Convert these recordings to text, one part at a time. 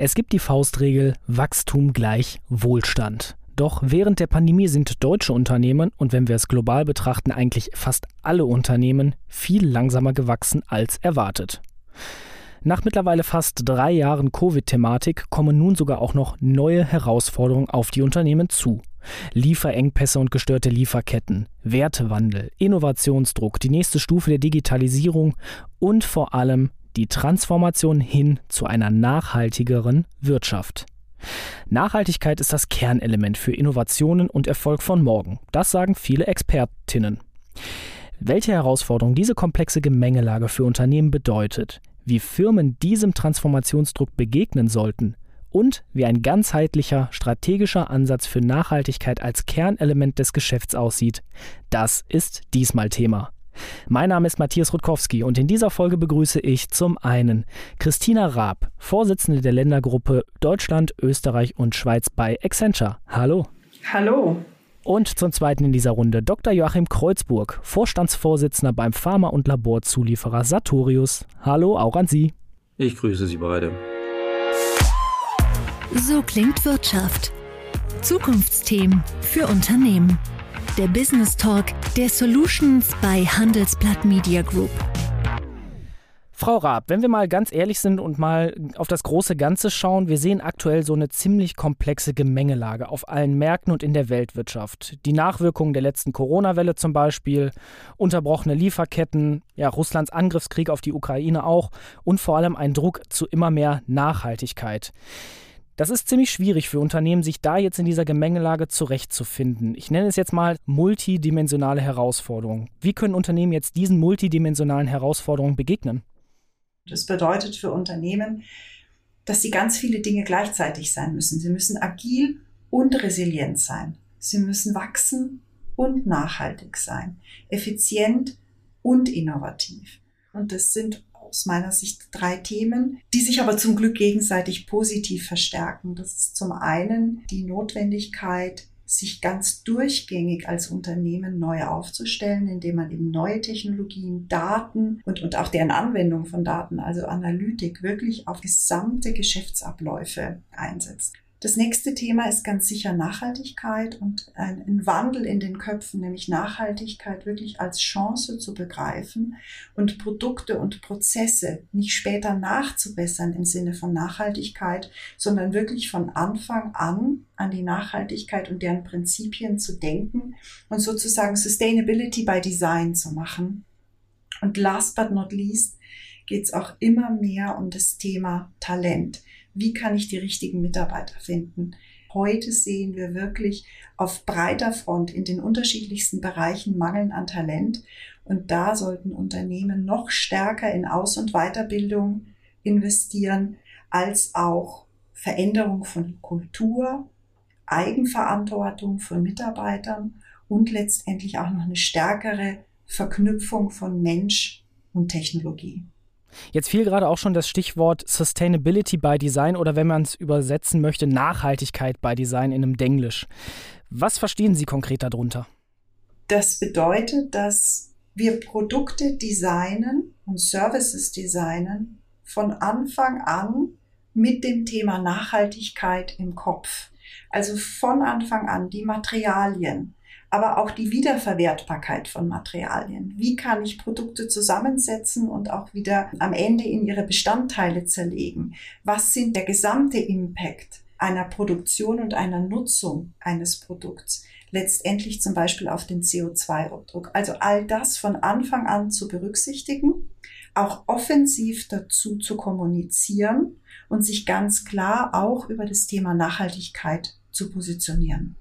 Es gibt die Faustregel Wachstum gleich Wohlstand. Doch während der Pandemie sind deutsche Unternehmen und wenn wir es global betrachten, eigentlich fast alle Unternehmen viel langsamer gewachsen als erwartet. Nach mittlerweile fast drei Jahren Covid-Thematik kommen nun sogar auch noch neue Herausforderungen auf die Unternehmen zu. Lieferengpässe und gestörte Lieferketten, Wertewandel, Innovationsdruck, die nächste Stufe der Digitalisierung und vor allem die Transformation hin zu einer nachhaltigeren Wirtschaft. Nachhaltigkeit ist das Kernelement für Innovationen und Erfolg von morgen. Das sagen viele Expertinnen. Welche Herausforderung diese komplexe Gemengelage für Unternehmen bedeutet, wie Firmen diesem Transformationsdruck begegnen sollten und wie ein ganzheitlicher strategischer Ansatz für Nachhaltigkeit als Kernelement des Geschäfts aussieht, das ist diesmal Thema. Mein Name ist Matthias Rutkowski und in dieser Folge begrüße ich zum einen Christina Raab, Vorsitzende der Ländergruppe Deutschland, Österreich und Schweiz bei Accenture. Hallo. Hallo. Und zum zweiten in dieser Runde Dr. Joachim Kreuzburg, Vorstandsvorsitzender beim Pharma- und Laborzulieferer Sartorius. Hallo auch an Sie. Ich grüße Sie beide. So klingt Wirtschaft. Zukunftsthemen für Unternehmen der Business Talk der Solutions bei Handelsblatt Media Group. Frau Raab, wenn wir mal ganz ehrlich sind und mal auf das große Ganze schauen, wir sehen aktuell so eine ziemlich komplexe Gemengelage auf allen Märkten und in der Weltwirtschaft. Die Nachwirkungen der letzten Corona-Welle zum Beispiel, unterbrochene Lieferketten, ja, Russlands Angriffskrieg auf die Ukraine auch und vor allem ein Druck zu immer mehr Nachhaltigkeit. Das ist ziemlich schwierig für Unternehmen, sich da jetzt in dieser Gemengelage zurechtzufinden. Ich nenne es jetzt mal multidimensionale Herausforderungen. Wie können Unternehmen jetzt diesen multidimensionalen Herausforderungen begegnen? Das bedeutet für Unternehmen, dass sie ganz viele Dinge gleichzeitig sein müssen. Sie müssen agil und resilient sein. Sie müssen wachsen und nachhaltig sein, effizient und innovativ. Und das sind aus meiner Sicht drei Themen, die sich aber zum Glück gegenseitig positiv verstärken. Das ist zum einen die Notwendigkeit, sich ganz durchgängig als Unternehmen neu aufzustellen, indem man eben neue Technologien, Daten und, und auch deren Anwendung von Daten, also Analytik, wirklich auf gesamte Geschäftsabläufe einsetzt. Das nächste Thema ist ganz sicher Nachhaltigkeit und ein Wandel in den Köpfen, nämlich Nachhaltigkeit wirklich als Chance zu begreifen und Produkte und Prozesse nicht später nachzubessern im Sinne von Nachhaltigkeit, sondern wirklich von Anfang an an die Nachhaltigkeit und deren Prinzipien zu denken und sozusagen Sustainability by Design zu machen. Und last but not least geht es auch immer mehr um das Thema Talent wie kann ich die richtigen Mitarbeiter finden. Heute sehen wir wirklich auf breiter Front in den unterschiedlichsten Bereichen Mangeln an Talent. Und da sollten Unternehmen noch stärker in Aus- und Weiterbildung investieren, als auch Veränderung von Kultur, Eigenverantwortung von Mitarbeitern und letztendlich auch noch eine stärkere Verknüpfung von Mensch und Technologie. Jetzt fiel gerade auch schon das Stichwort Sustainability by Design oder wenn man es übersetzen möchte, Nachhaltigkeit by Design in einem Denglisch. Was verstehen Sie konkret darunter? Das bedeutet, dass wir Produkte designen und Services designen von Anfang an mit dem Thema Nachhaltigkeit im Kopf. Also von Anfang an die Materialien, aber auch die Wiederverwertbarkeit von Materialien. Wie kann ich Produkte zusammensetzen und auch wieder am Ende in ihre Bestandteile zerlegen? Was sind der gesamte Impact einer Produktion und einer Nutzung eines Produkts? Letztendlich zum Beispiel auf den CO2-Abdruck. Also all das von Anfang an zu berücksichtigen, auch offensiv dazu zu kommunizieren und sich ganz klar auch über das Thema Nachhaltigkeit zu positionieren.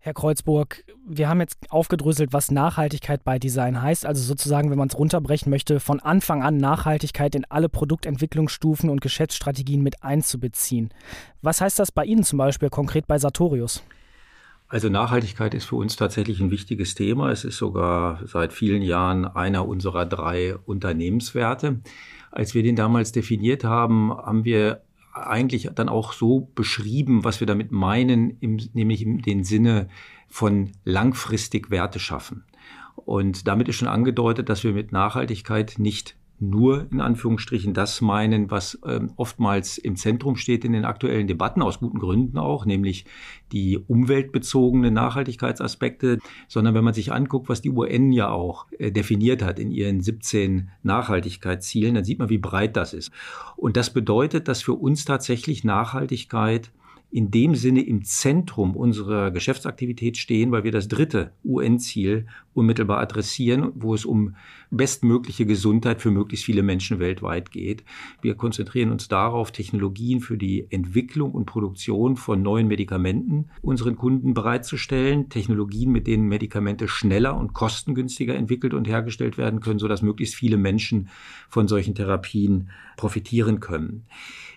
Herr Kreuzburg, wir haben jetzt aufgedröselt, was Nachhaltigkeit bei Design heißt. Also sozusagen, wenn man es runterbrechen möchte, von Anfang an Nachhaltigkeit in alle Produktentwicklungsstufen und Geschäftsstrategien mit einzubeziehen. Was heißt das bei Ihnen zum Beispiel konkret bei Sartorius? Also Nachhaltigkeit ist für uns tatsächlich ein wichtiges Thema. Es ist sogar seit vielen Jahren einer unserer drei Unternehmenswerte. Als wir den damals definiert haben, haben wir eigentlich dann auch so beschrieben, was wir damit meinen, im, nämlich in den Sinne von langfristig Werte schaffen. Und damit ist schon angedeutet, dass wir mit Nachhaltigkeit nicht nur in Anführungsstrichen das meinen, was ähm, oftmals im Zentrum steht in den aktuellen Debatten, aus guten Gründen auch, nämlich die umweltbezogenen Nachhaltigkeitsaspekte, sondern wenn man sich anguckt, was die UN ja auch äh, definiert hat in ihren 17 Nachhaltigkeitszielen, dann sieht man, wie breit das ist. Und das bedeutet, dass für uns tatsächlich Nachhaltigkeit in dem Sinne im Zentrum unserer Geschäftsaktivität stehen, weil wir das dritte UN-Ziel unmittelbar adressieren, wo es um bestmögliche Gesundheit für möglichst viele Menschen weltweit geht. Wir konzentrieren uns darauf, Technologien für die Entwicklung und Produktion von neuen Medikamenten unseren Kunden bereitzustellen, Technologien, mit denen Medikamente schneller und kostengünstiger entwickelt und hergestellt werden können, sodass möglichst viele Menschen von solchen Therapien profitieren können.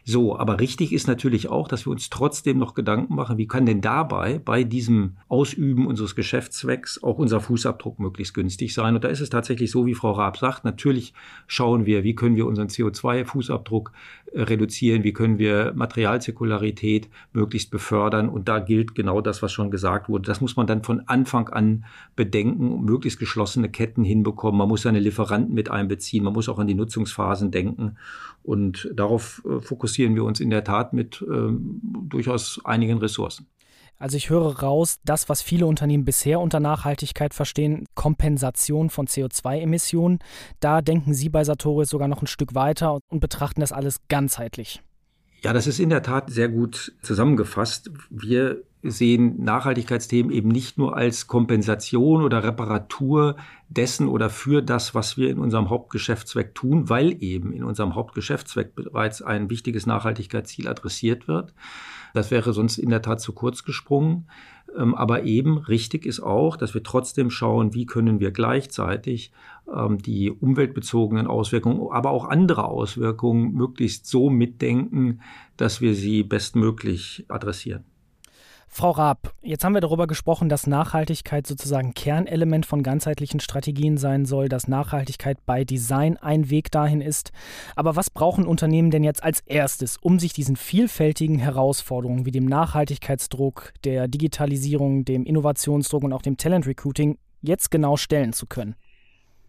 So, aber richtig ist natürlich auch, dass wir uns trotzdem noch Gedanken machen, wie kann denn dabei bei diesem Ausüben unseres Geschäftszwecks auch unser Fußabdruck möglichst günstig sein. Und da ist es tatsächlich so, wie Frau Raab sagt, natürlich schauen wir, wie können wir unseren CO2-Fußabdruck äh, reduzieren, wie können wir Materialzirkularität möglichst befördern. Und da gilt genau das, was schon gesagt wurde. Das muss man dann von Anfang an bedenken, möglichst geschlossene Ketten hinbekommen. Man muss seine Lieferanten mit einbeziehen, man muss auch an die Nutzungsphasen denken. Und darauf äh, fokussieren wir uns in der Tat mit ähm, durchaus einigen Ressourcen. Also ich höre raus, das, was viele Unternehmen bisher unter Nachhaltigkeit verstehen, Kompensation von CO2-Emissionen, da denken Sie bei Sartorius sogar noch ein Stück weiter und betrachten das alles ganzheitlich. Ja, das ist in der Tat sehr gut zusammengefasst. Wir sehen Nachhaltigkeitsthemen eben nicht nur als Kompensation oder Reparatur dessen oder für das, was wir in unserem Hauptgeschäftszweck tun, weil eben in unserem Hauptgeschäftszweck bereits ein wichtiges Nachhaltigkeitsziel adressiert wird. Das wäre sonst in der Tat zu kurz gesprungen. Ähm, aber eben richtig ist auch, dass wir trotzdem schauen, wie können wir gleichzeitig ähm, die umweltbezogenen Auswirkungen, aber auch andere Auswirkungen möglichst so mitdenken, dass wir sie bestmöglich adressieren. Frau Raab, jetzt haben wir darüber gesprochen, dass Nachhaltigkeit sozusagen Kernelement von ganzheitlichen Strategien sein soll, dass Nachhaltigkeit bei Design ein Weg dahin ist. Aber was brauchen Unternehmen denn jetzt als erstes, um sich diesen vielfältigen Herausforderungen wie dem Nachhaltigkeitsdruck, der Digitalisierung, dem Innovationsdruck und auch dem Talent Recruiting jetzt genau stellen zu können?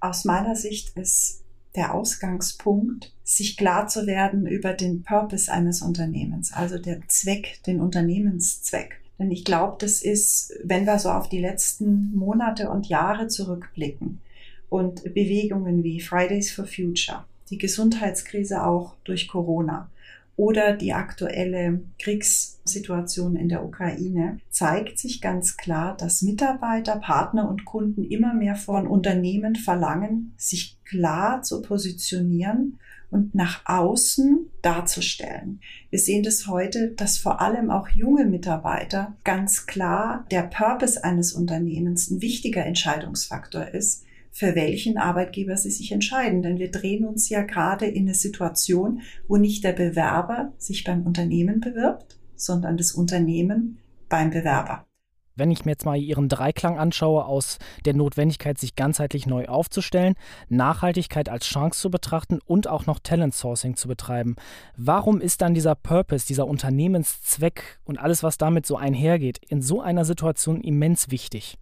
Aus meiner Sicht ist der Ausgangspunkt, sich klar zu werden über den Purpose eines Unternehmens, also der Zweck, den Unternehmenszweck. Denn ich glaube, das ist, wenn wir so auf die letzten Monate und Jahre zurückblicken und Bewegungen wie Fridays for Future, die Gesundheitskrise auch durch Corona oder die aktuelle Kriegssituation in der Ukraine, zeigt sich ganz klar, dass Mitarbeiter, Partner und Kunden immer mehr von Unternehmen verlangen, sich klar zu positionieren und nach außen darzustellen. Wir sehen das heute, dass vor allem auch junge Mitarbeiter ganz klar der Purpose eines Unternehmens ein wichtiger Entscheidungsfaktor ist, für welchen Arbeitgeber sie sich entscheiden. Denn wir drehen uns ja gerade in eine Situation, wo nicht der Bewerber sich beim Unternehmen bewirbt, sondern das Unternehmen beim Bewerber wenn ich mir jetzt mal Ihren Dreiklang anschaue aus der Notwendigkeit, sich ganzheitlich neu aufzustellen, Nachhaltigkeit als Chance zu betrachten und auch noch Talent Sourcing zu betreiben, warum ist dann dieser Purpose, dieser Unternehmenszweck und alles, was damit so einhergeht, in so einer Situation immens wichtig?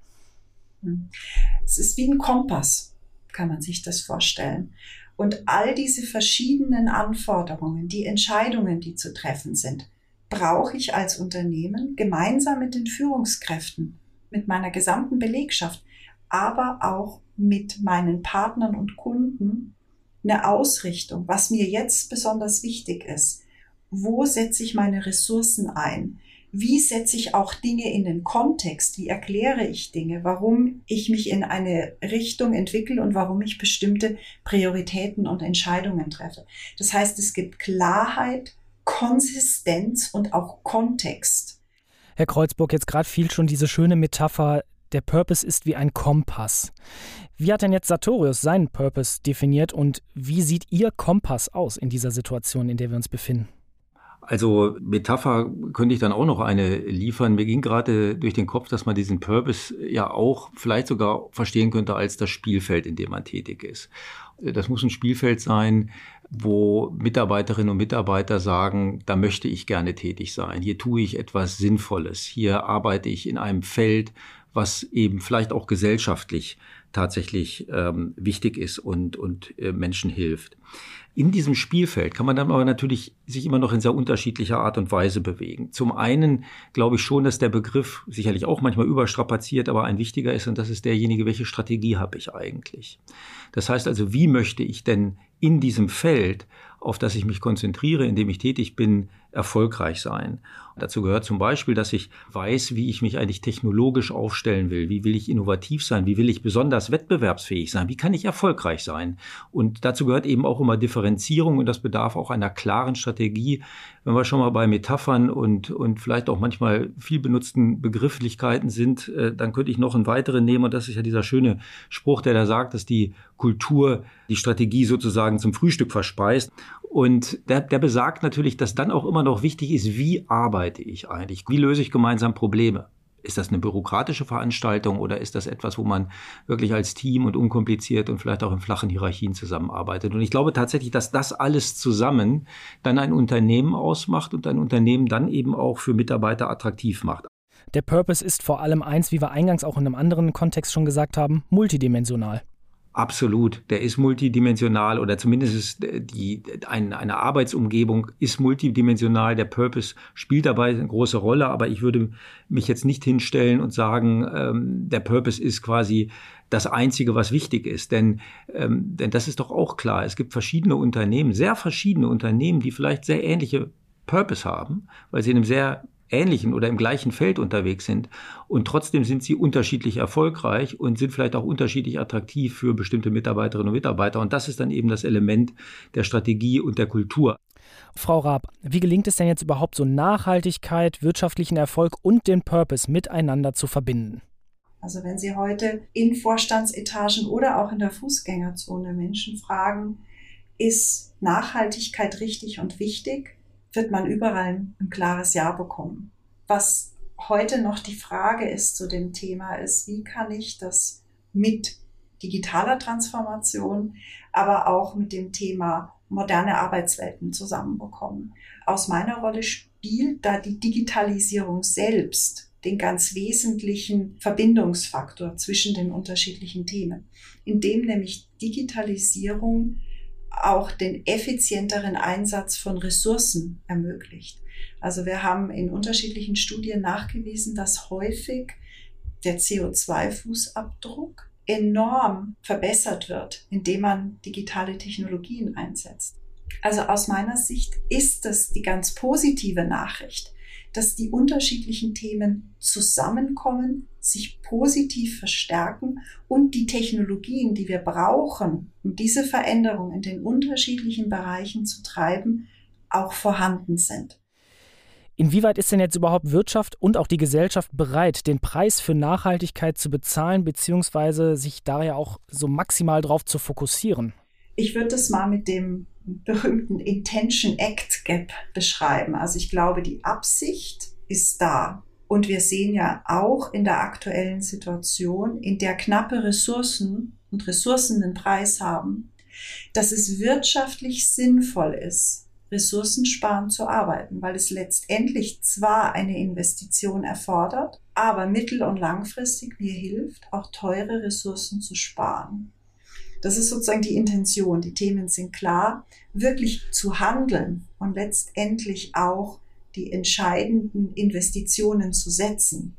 Hm. Es ist wie ein Kompass, kann man sich das vorstellen. Und all diese verschiedenen Anforderungen, die Entscheidungen, die zu treffen sind, brauche ich als Unternehmen gemeinsam mit den Führungskräften, mit meiner gesamten Belegschaft, aber auch mit meinen Partnern und Kunden eine Ausrichtung, was mir jetzt besonders wichtig ist. Wo setze ich meine Ressourcen ein? Wie setze ich auch Dinge in den Kontext? Wie erkläre ich Dinge? Warum ich mich in eine Richtung entwickle und warum ich bestimmte Prioritäten und Entscheidungen treffe? Das heißt, es gibt Klarheit Konsistenz und auch Kontext. Herr Kreuzburg, jetzt gerade fiel schon diese schöne Metapher, der Purpose ist wie ein Kompass. Wie hat denn jetzt Sartorius seinen Purpose definiert und wie sieht Ihr Kompass aus in dieser Situation, in der wir uns befinden? Also Metapher könnte ich dann auch noch eine liefern. Mir ging gerade durch den Kopf, dass man diesen Purpose ja auch vielleicht sogar verstehen könnte als das Spielfeld, in dem man tätig ist. Das muss ein Spielfeld sein, wo Mitarbeiterinnen und Mitarbeiter sagen, da möchte ich gerne tätig sein. Hier tue ich etwas Sinnvolles. Hier arbeite ich in einem Feld, was eben vielleicht auch gesellschaftlich tatsächlich ähm, wichtig ist und, und äh, Menschen hilft. In diesem Spielfeld kann man dann aber natürlich sich immer noch in sehr unterschiedlicher Art und Weise bewegen. Zum einen glaube ich schon, dass der Begriff sicherlich auch manchmal überstrapaziert, aber ein wichtiger ist und das ist derjenige, welche Strategie habe ich eigentlich? Das heißt also, wie möchte ich denn in diesem Feld, auf das ich mich konzentriere, in dem ich tätig bin, erfolgreich sein. Dazu gehört zum Beispiel, dass ich weiß, wie ich mich eigentlich technologisch aufstellen will. Wie will ich innovativ sein? Wie will ich besonders wettbewerbsfähig sein? Wie kann ich erfolgreich sein? Und dazu gehört eben auch immer Differenzierung und das bedarf auch einer klaren Strategie. Wenn wir schon mal bei Metaphern und, und vielleicht auch manchmal viel benutzten Begrifflichkeiten sind, äh, dann könnte ich noch einen weiteren nehmen und das ist ja dieser schöne Spruch, der da sagt, dass die Kultur die Strategie sozusagen zum Frühstück verspeist. Und der, der besagt natürlich, dass dann auch immer noch wichtig ist, wie arbeite ich eigentlich? Wie löse ich gemeinsam Probleme? Ist das eine bürokratische Veranstaltung oder ist das etwas, wo man wirklich als Team und unkompliziert und vielleicht auch in flachen Hierarchien zusammenarbeitet? Und ich glaube tatsächlich, dass das alles zusammen dann ein Unternehmen ausmacht und ein Unternehmen dann eben auch für Mitarbeiter attraktiv macht. Der Purpose ist vor allem eins, wie wir eingangs auch in einem anderen Kontext schon gesagt haben, multidimensional. Absolut, der ist multidimensional oder zumindest ist die, ein, eine Arbeitsumgebung ist multidimensional. Der Purpose spielt dabei eine große Rolle, aber ich würde mich jetzt nicht hinstellen und sagen, ähm, der Purpose ist quasi das Einzige, was wichtig ist. Denn, ähm, denn das ist doch auch klar. Es gibt verschiedene Unternehmen, sehr verschiedene Unternehmen, die vielleicht sehr ähnliche Purpose haben, weil sie in einem sehr ähnlichen oder im gleichen Feld unterwegs sind. Und trotzdem sind sie unterschiedlich erfolgreich und sind vielleicht auch unterschiedlich attraktiv für bestimmte Mitarbeiterinnen und Mitarbeiter. Und das ist dann eben das Element der Strategie und der Kultur. Frau Raab, wie gelingt es denn jetzt überhaupt so Nachhaltigkeit, wirtschaftlichen Erfolg und den Purpose miteinander zu verbinden? Also wenn Sie heute in Vorstandsetagen oder auch in der Fußgängerzone Menschen fragen, ist Nachhaltigkeit richtig und wichig? Wird man überall ein klares Ja bekommen. Was heute noch die Frage ist zu dem Thema ist, wie kann ich das mit digitaler Transformation, aber auch mit dem Thema moderne Arbeitswelten zusammenbekommen. Aus meiner Rolle spielt da die Digitalisierung selbst den ganz wesentlichen Verbindungsfaktor zwischen den unterschiedlichen Themen, indem nämlich Digitalisierung auch den effizienteren Einsatz von Ressourcen ermöglicht. Also wir haben in unterschiedlichen Studien nachgewiesen, dass häufig der CO2-Fußabdruck enorm verbessert wird, indem man digitale Technologien einsetzt. Also aus meiner Sicht ist das die ganz positive Nachricht, dass die unterschiedlichen Themen zusammenkommen, sich positiv verstärken und die Technologien, die wir brauchen, um diese Veränderung in den unterschiedlichen Bereichen zu treiben, auch vorhanden sind. Inwieweit ist denn jetzt überhaupt Wirtschaft und auch die Gesellschaft bereit, den Preis für Nachhaltigkeit zu bezahlen, beziehungsweise sich da ja auch so maximal drauf zu fokussieren? Ich würde das mal mit dem berühmten Intention Act Gap beschreiben. Also ich glaube, die Absicht ist da. Und wir sehen ja auch in der aktuellen Situation, in der knappe Ressourcen und Ressourcen den Preis haben, dass es wirtschaftlich sinnvoll ist, ressourcensparend zu arbeiten, weil es letztendlich zwar eine Investition erfordert, aber mittel- und langfristig mir hilft, auch teure Ressourcen zu sparen. Das ist sozusagen die Intention. Die Themen sind klar. Wirklich zu handeln und letztendlich auch die entscheidenden Investitionen zu setzen.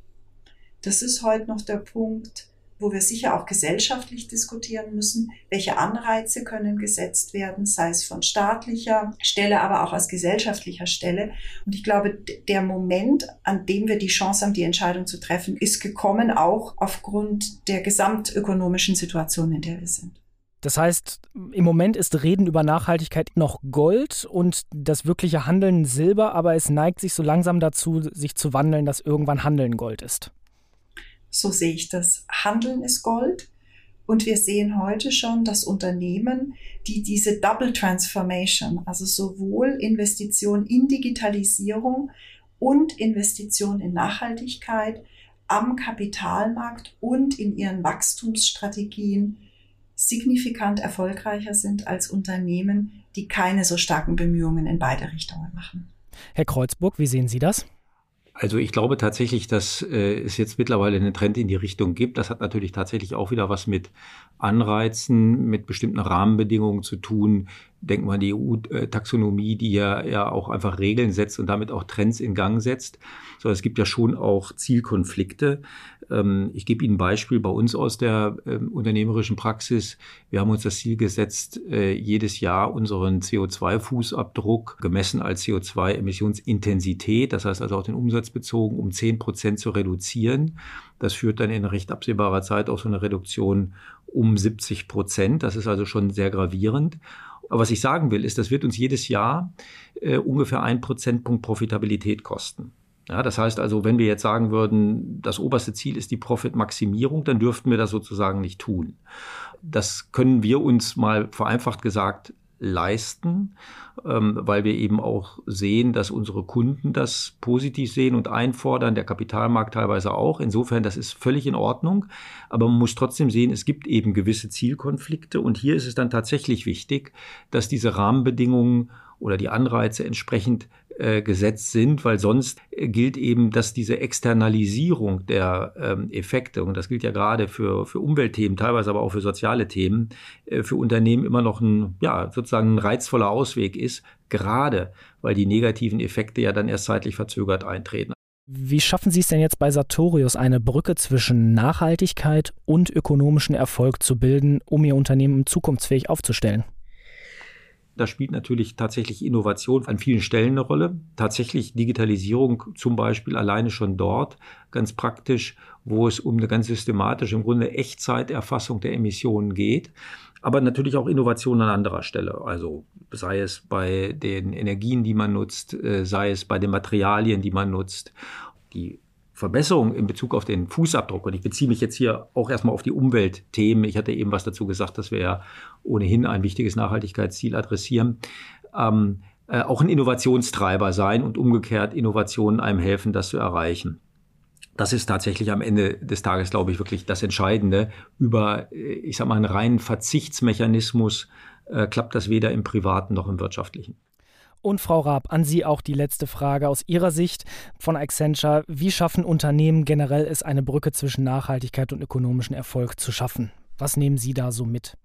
Das ist heute noch der Punkt, wo wir sicher auch gesellschaftlich diskutieren müssen, welche Anreize können gesetzt werden, sei es von staatlicher Stelle, aber auch aus gesellschaftlicher Stelle. Und ich glaube, der Moment, an dem wir die Chance haben, die Entscheidung zu treffen, ist gekommen, auch aufgrund der gesamtökonomischen Situation, in der wir sind. Das heißt, im Moment ist Reden über Nachhaltigkeit noch Gold und das wirkliche Handeln Silber, aber es neigt sich so langsam dazu, sich zu wandeln, dass irgendwann Handeln Gold ist. So sehe ich das. Handeln ist Gold. Und wir sehen heute schon, dass Unternehmen, die diese Double Transformation, also sowohl Investition in Digitalisierung und Investition in Nachhaltigkeit am Kapitalmarkt und in ihren Wachstumsstrategien signifikant erfolgreicher sind als Unternehmen, die keine so starken Bemühungen in beide Richtungen machen. Herr Kreuzburg, wie sehen Sie das? Also ich glaube tatsächlich, dass äh, es jetzt mittlerweile einen Trend in die Richtung gibt. Das hat natürlich tatsächlich auch wieder was mit Anreizen, mit bestimmten Rahmenbedingungen zu tun. Wir an die EU-Taxonomie, die ja, ja auch einfach Regeln setzt und damit auch Trends in Gang setzt. So, es gibt ja schon auch Zielkonflikte. Ähm, ich gebe Ihnen ein Beispiel bei uns aus der ähm, unternehmerischen Praxis. Wir haben uns das Ziel gesetzt, äh, jedes Jahr unseren CO2-Fußabdruck gemessen als CO2-Emissionsintensität, das heißt also auch den Umsatz bezogen, um 10 Prozent zu reduzieren. Das führt dann in recht absehbarer Zeit auch so eine Reduktion um 70 Prozent. Das ist also schon sehr gravierend. Aber was ich sagen will, ist, das wird uns jedes Jahr äh, ungefähr ein Prozentpunkt Profitabilität kosten. Ja, das heißt also, wenn wir jetzt sagen würden, das oberste Ziel ist die Profitmaximierung, dann dürften wir das sozusagen nicht tun. Das können wir uns mal vereinfacht gesagt leisten, ähm, weil wir eben auch sehen, dass unsere Kunden das positiv sehen und einfordern, der Kapitalmarkt teilweise auch. Insofern, das ist völlig in Ordnung. Aber man muss trotzdem sehen, es gibt eben gewisse Zielkonflikte und hier ist es dann tatsächlich wichtig, dass diese Rahmenbedingungen oder die Anreize entsprechend äh, gesetzt sind, weil sonst gilt eben, dass diese Externalisierung der ähm, Effekte, und das gilt ja gerade für, für Umweltthemen, teilweise aber auch für soziale Themen, äh, für Unternehmen immer noch ein, ja, sozusagen ein reizvoller Ausweg ist, gerade weil die negativen Effekte ja dann erst zeitlich verzögert eintreten. Wie schaffen Sie es denn jetzt bei Sartorius, eine Brücke zwischen Nachhaltigkeit und ökonomischen Erfolg zu bilden, um Ihr Unternehmen zukunftsfähig aufzustellen? Da spielt natürlich tatsächlich Innovation an vielen Stellen eine Rolle. Tatsächlich Digitalisierung zum Beispiel alleine schon dort, ganz praktisch, wo es um eine ganz systematische, im Grunde Echtzeiterfassung der Emissionen geht. Aber natürlich auch Innovation an anderer Stelle. Also sei es bei den Energien, die man nutzt, äh, sei es bei den Materialien, die man nutzt. Die Verbesserung in Bezug auf den Fußabdruck, und ich beziehe mich jetzt hier auch erstmal auf die Umweltthemen, ich hatte eben was dazu gesagt, dass wir ja ohnehin ein wichtiges Nachhaltigkeitsziel adressieren, ähm, äh, auch ein Innovationstreiber sein und umgekehrt Innovationen einem helfen, das zu erreichen. Das ist tatsächlich am Ende des Tages, glaube ich, wirklich das Entscheidende. Über, äh, ich sag mal, einen reinen Verzichtsmechanismus äh, klappt das weder im privaten noch im wirtschaftlichen. Und Frau Raab, an Sie auch die letzte Frage aus Ihrer Sicht von Accenture. Wie schaffen Unternehmen generell es, eine Brücke zwischen Nachhaltigkeit und ökonomischem Erfolg zu schaffen? Was nehmen Sie da so mit?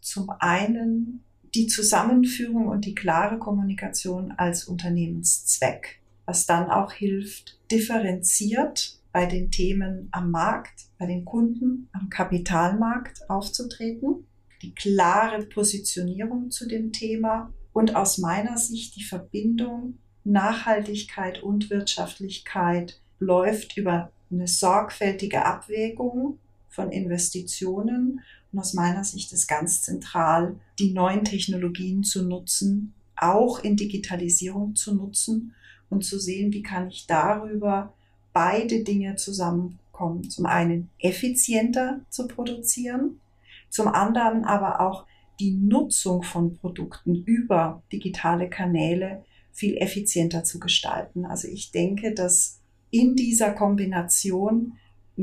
Zum einen die Zusammenführung und die klare Kommunikation als Unternehmenszweck, was dann auch hilft, differenziert bei den Themen am Markt, bei den Kunden, am Kapitalmarkt aufzutreten, die klare Positionierung zu dem Thema und aus meiner Sicht die Verbindung Nachhaltigkeit und Wirtschaftlichkeit läuft über eine sorgfältige Abwägung von Investitionen. Und aus meiner Sicht ist ganz zentral, die neuen Technologien zu nutzen, auch in Digitalisierung zu nutzen und zu sehen, wie kann ich darüber beide Dinge zusammenkommen. Zum einen effizienter zu produzieren, zum anderen aber auch die Nutzung von Produkten über digitale Kanäle viel effizienter zu gestalten. Also ich denke, dass in dieser Kombination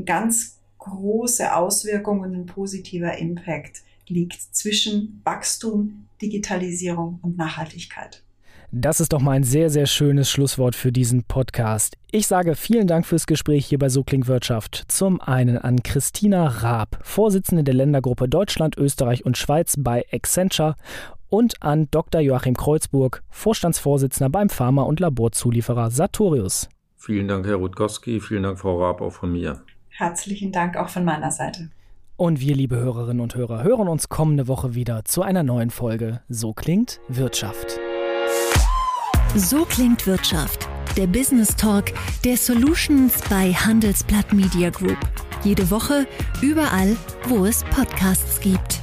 ganz große Auswirkungen und ein positiver Impact liegt zwischen Wachstum, Digitalisierung und Nachhaltigkeit. Das ist doch mal ein sehr, sehr schönes Schlusswort für diesen Podcast. Ich sage vielen Dank fürs Gespräch hier bei So klingt Wirtschaft. Zum einen an Christina Raab, Vorsitzende der Ländergruppe Deutschland, Österreich und Schweiz bei Accenture und an Dr. Joachim Kreuzburg, Vorstandsvorsitzender beim Pharma- und Laborzulieferer Sartorius. Vielen Dank, Herr Rutkowski. Vielen Dank, Frau Raab, auch von mir. Herzlichen Dank auch von meiner Seite. Und wir, liebe Hörerinnen und Hörer, hören uns kommende Woche wieder zu einer neuen Folge So klingt Wirtschaft. So klingt Wirtschaft. Der Business Talk der Solutions bei Handelsblatt Media Group. Jede Woche, überall, wo es Podcasts gibt.